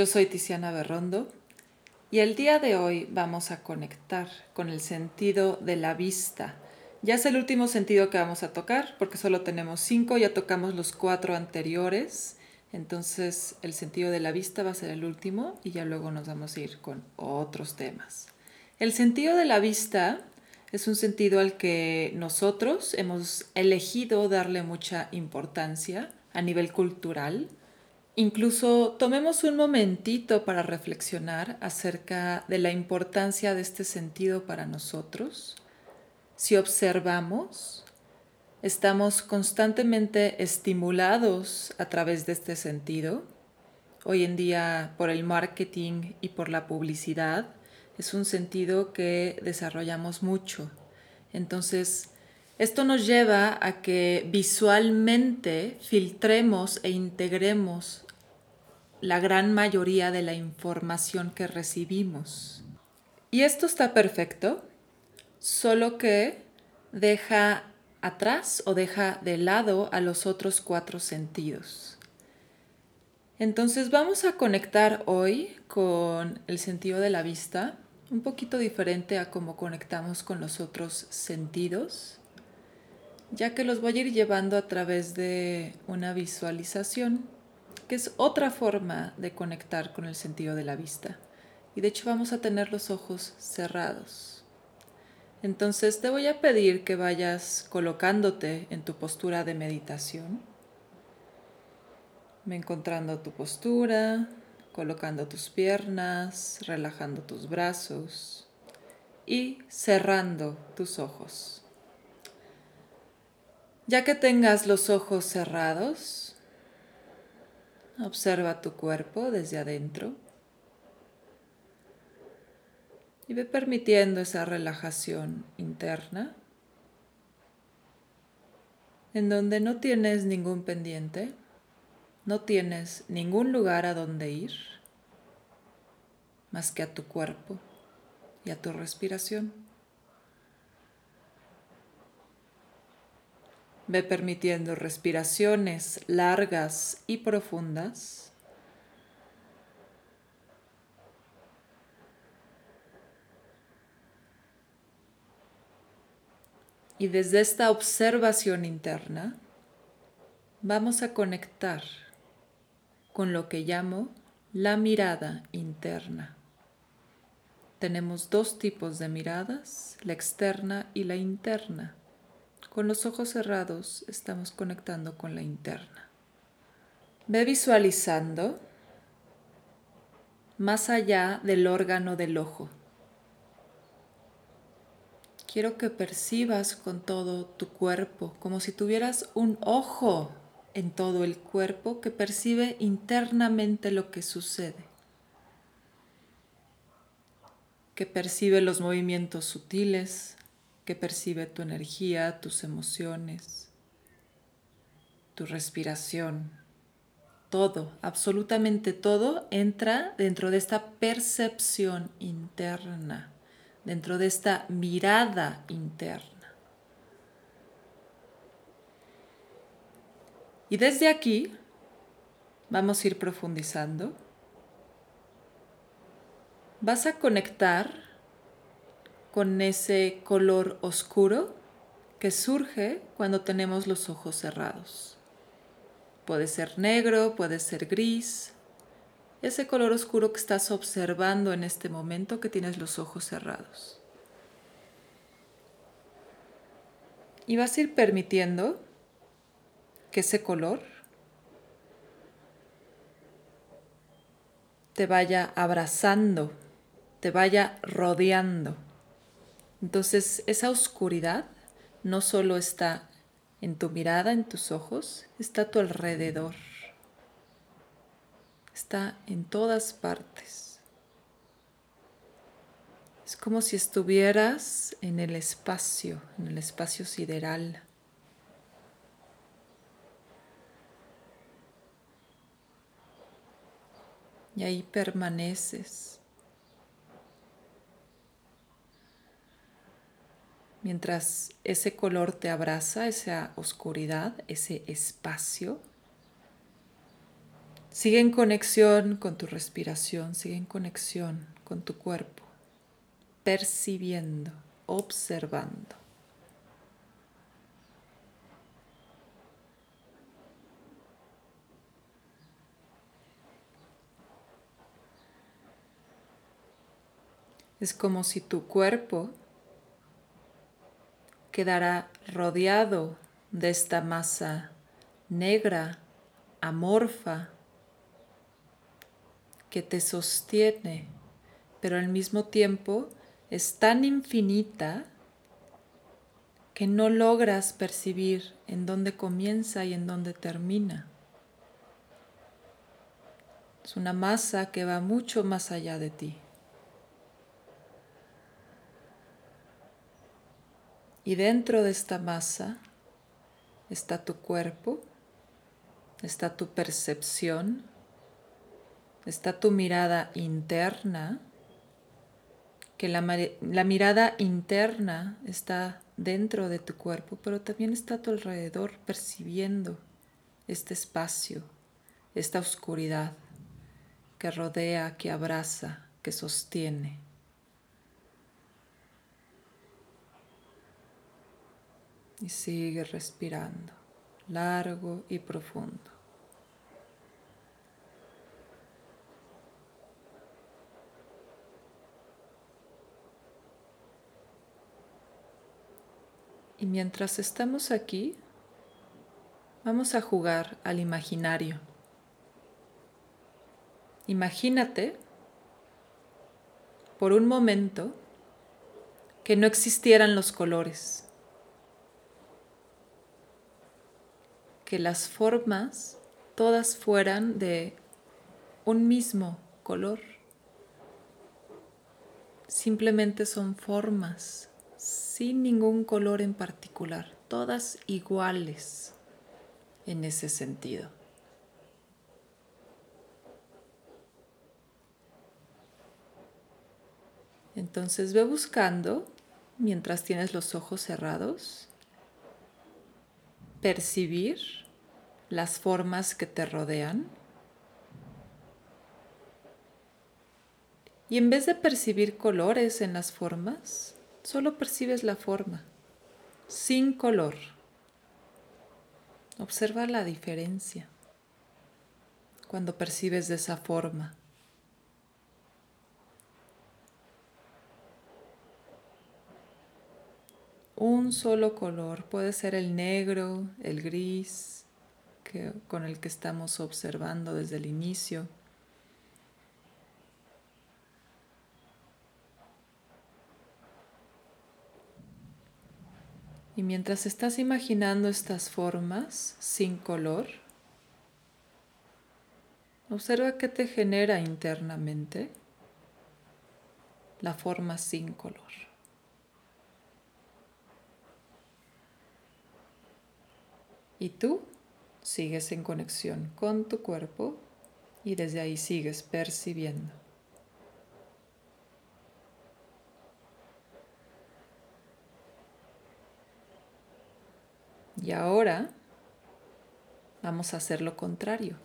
Yo soy Tiziana Berrondo y el día de hoy vamos a conectar con el sentido de la vista. Ya es el último sentido que vamos a tocar porque solo tenemos cinco, ya tocamos los cuatro anteriores, entonces el sentido de la vista va a ser el último y ya luego nos vamos a ir con otros temas. El sentido de la vista es un sentido al que nosotros hemos elegido darle mucha importancia a nivel cultural. Incluso tomemos un momentito para reflexionar acerca de la importancia de este sentido para nosotros. Si observamos, estamos constantemente estimulados a través de este sentido. Hoy en día, por el marketing y por la publicidad, es un sentido que desarrollamos mucho. Entonces, esto nos lleva a que visualmente filtremos e integremos la gran mayoría de la información que recibimos. Y esto está perfecto, solo que deja atrás o deja de lado a los otros cuatro sentidos. Entonces vamos a conectar hoy con el sentido de la vista un poquito diferente a cómo conectamos con los otros sentidos, ya que los voy a ir llevando a través de una visualización, que es otra forma de conectar con el sentido de la vista. Y de hecho vamos a tener los ojos cerrados. Entonces te voy a pedir que vayas colocándote en tu postura de meditación, encontrando tu postura, colocando tus piernas, relajando tus brazos y cerrando tus ojos. Ya que tengas los ojos cerrados, observa tu cuerpo desde adentro y ve permitiendo esa relajación interna en donde no tienes ningún pendiente no tienes ningún lugar a donde ir más que a tu cuerpo y a tu respiración. Ve permitiendo respiraciones largas y profundas. Y desde esta observación interna vamos a conectar con lo que llamo la mirada interna. Tenemos dos tipos de miradas, la externa y la interna. Con los ojos cerrados estamos conectando con la interna. Ve visualizando más allá del órgano del ojo. Quiero que percibas con todo tu cuerpo, como si tuvieras un ojo en todo el cuerpo que percibe internamente lo que sucede, que percibe los movimientos sutiles, que percibe tu energía, tus emociones, tu respiración. Todo, absolutamente todo entra dentro de esta percepción interna, dentro de esta mirada interna. Y desde aquí vamos a ir profundizando. Vas a conectar con ese color oscuro que surge cuando tenemos los ojos cerrados. Puede ser negro, puede ser gris. Ese color oscuro que estás observando en este momento que tienes los ojos cerrados. Y vas a ir permitiendo que ese color te vaya abrazando, te vaya rodeando. Entonces esa oscuridad no solo está en tu mirada, en tus ojos, está a tu alrededor. Está en todas partes. Es como si estuvieras en el espacio, en el espacio sideral. y ahí permaneces. Mientras ese color te abraza, esa oscuridad, ese espacio, Sigue en conexión con tu respiración, sigue en conexión con tu cuerpo, percibiendo, observando. Es como si tu cuerpo quedara rodeado de esta masa negra, amorfa, que te sostiene, pero al mismo tiempo es tan infinita que no logras percibir en dónde comienza y en dónde termina. Es una masa que va mucho más allá de ti. Y dentro de esta masa está tu cuerpo, está tu percepción, está tu mirada interna, que la, la, mirada interna está dentro de tu cuerpo, pero también está a tu alrededor percibiendo este espacio, esta oscuridad que rodea, que abraza, que sostiene. Y sigue respirando, largo y profundo. Y mientras estamos aquí, vamos a jugar al imaginario. Imagínate por un momento que no existieran los colores. Que las formas todas fueran de un mismo color. Simplemente son formas, sin ningún color en particular, todas iguales en ese sentido. Entonces ve buscando, mientras tienes los ojos cerrados, percibir las formas que te rodean. Y en vez de percibir colores en las formas, solo percibes la forma, sin color. Observa la diferencia cuando percibes de esa forma. Un solo color, puede ser el negro, el gris, que, con el que estamos observando desde el inicio. Y mientras estás imaginando estas formas sin color, observa qué te genera internamente la forma sin color. Y tú sigues en conexión con tu cuerpo y desde ahí sigues percibiendo. Y ahora vamos a hacer lo contrario.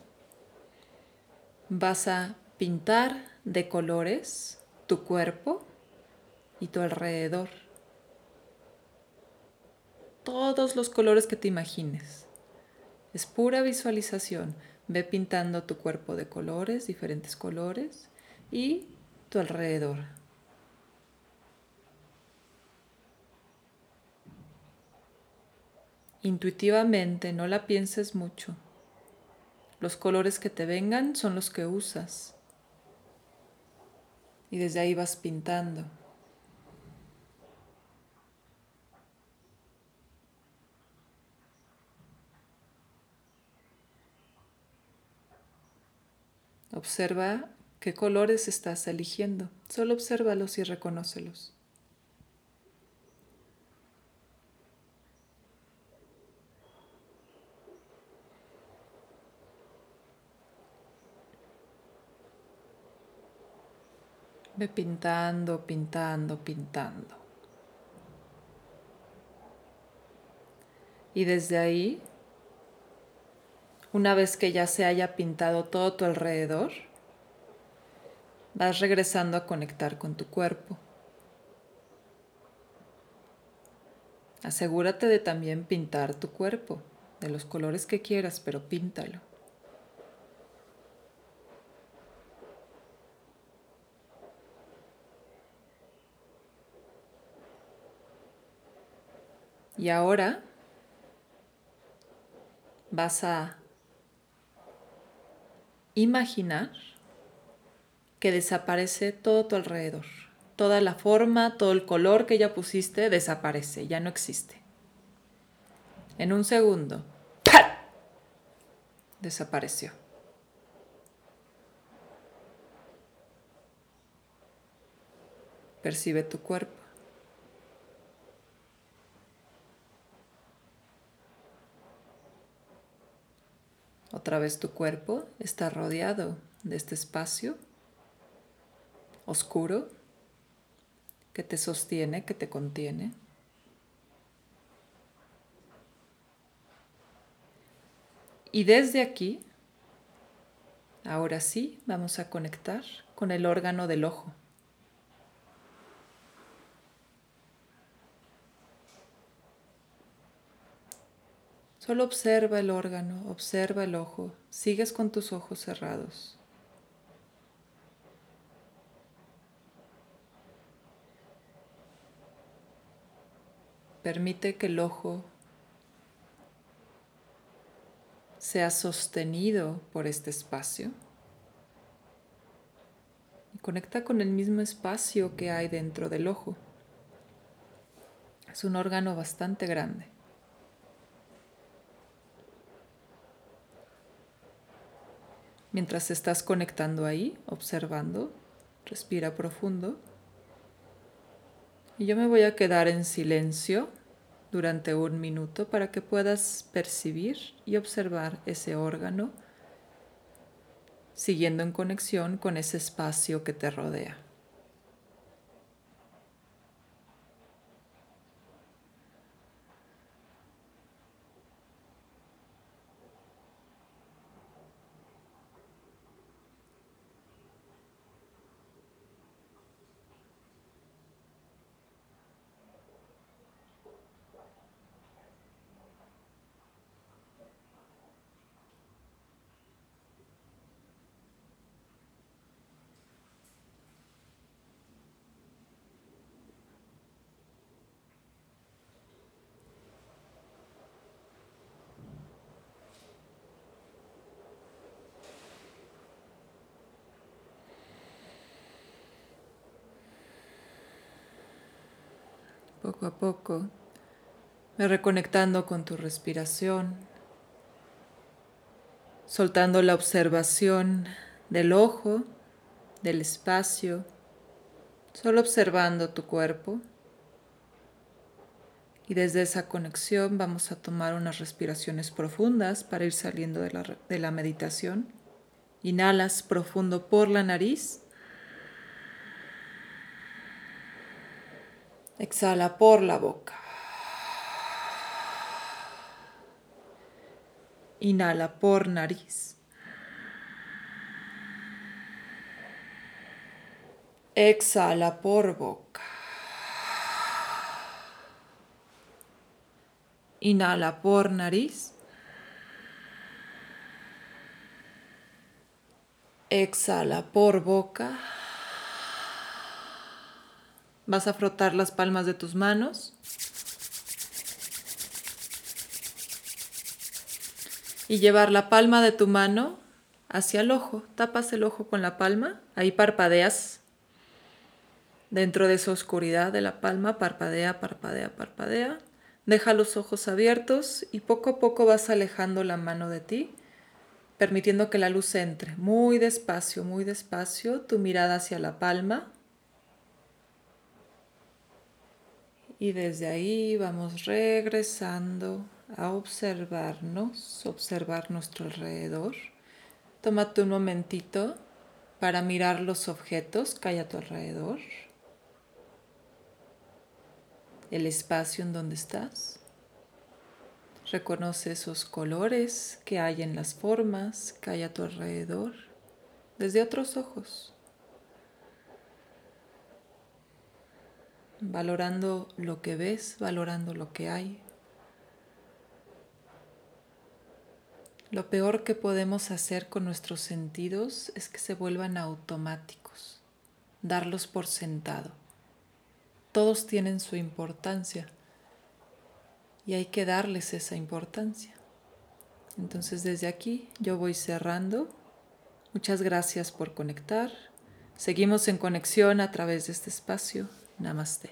Vas a pintar de colores tu cuerpo y tu alrededor. Todos los colores que te imagines. Es pura visualización. Ve pintando tu cuerpo de colores, diferentes colores, y tu alrededor. Intuitivamente, no la pienses mucho. Los colores que te vengan son los que usas. Y desde ahí vas pintando. Observa qué colores estás eligiendo. Solo obsérvalos y reconócelos. Ve pintando, pintando, pintando. Y desde ahí Una vez que ya se haya pintado todo tu alrededor, vas regresando a conectar con tu cuerpo. Asegúrate de también pintar tu cuerpo, de los colores que quieras, pero píntalo. Y ahora vas a imaginar que desaparece todo tu alrededor. Toda la forma, todo el color que ya pusiste desaparece, ya no existe. En un segundo, desapareció. Percibe tu cuerpo. Otra vez tu cuerpo está rodeado de este espacio oscuro que te sostiene, que te contiene. Y desde aquí, ahora sí, vamos a conectar con el órgano del ojo. Solo observa el órgano, observa el ojo, sigues con tus ojos cerrados. Permite que el ojo sea sostenido por este espacio y conecta con el mismo espacio que hay dentro del ojo. Es un órgano bastante grande. Mientras estás conectando ahí, observando, respira profundo. Y yo me voy a quedar en silencio durante un minuto para que puedas percibir y observar ese órgano siguiendo en conexión con ese espacio que te rodea. Poco a poco, me reconectando con tu respiración, soltando la observación del ojo, del espacio, solo observando tu cuerpo. Y desde esa conexión vamos a tomar unas respiraciones profundas para ir saliendo de la, de la meditación. Inhalas profundo por la nariz. Exhala por la boca. Inhala por nariz. Exhala por boca. Inhala por nariz. Exhala por boca. Vas a frotar las palmas de tus manos. Y llevar la palma de tu mano hacia el ojo. Tapas el ojo con la palma. Ahí parpadeas. Dentro de esa oscuridad de la palma, parpadea, parpadea, parpadea. Deja los ojos abiertos y poco a poco vas alejando la mano de ti, permitiendo que la luz entre muy despacio, muy despacio, tu mirada hacia la palma Y desde ahí vamos regresando a observarnos, observar nuestro alrededor. Tómate un momentito para mirar los objetos que hay a tu alrededor, el espacio en donde estás. Reconoce esos colores que hay en las formas que hay a tu alrededor desde otros ojos. Valorando lo que ves, valorando lo que hay. Lo peor que podemos hacer con nuestros sentidos es que se vuelvan automáticos, darlos por sentado. Todos tienen su importancia y hay que darles esa importancia. Entonces desde aquí yo voy cerrando. Muchas gracias por conectar. Seguimos en conexión a través de este espacio. Namaste.